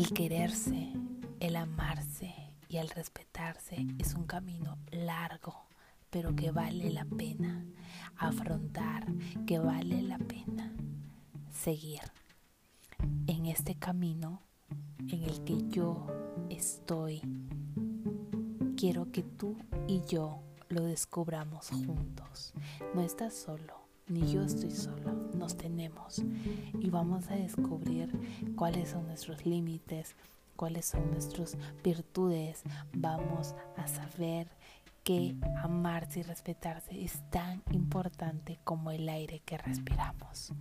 El quererse, el amarse y el respetarse es un camino largo, pero que vale la pena afrontar, que vale la pena seguir en este camino en el que yo estoy. Quiero que tú y yo lo descubramos juntos. No estás solo, ni yo estoy solo, nos tenemos y vamos a descubrir cuáles son nuestros límites, cuáles son nuestras virtudes, vamos a saber que amarse y respetarse es tan importante como el aire que respiramos.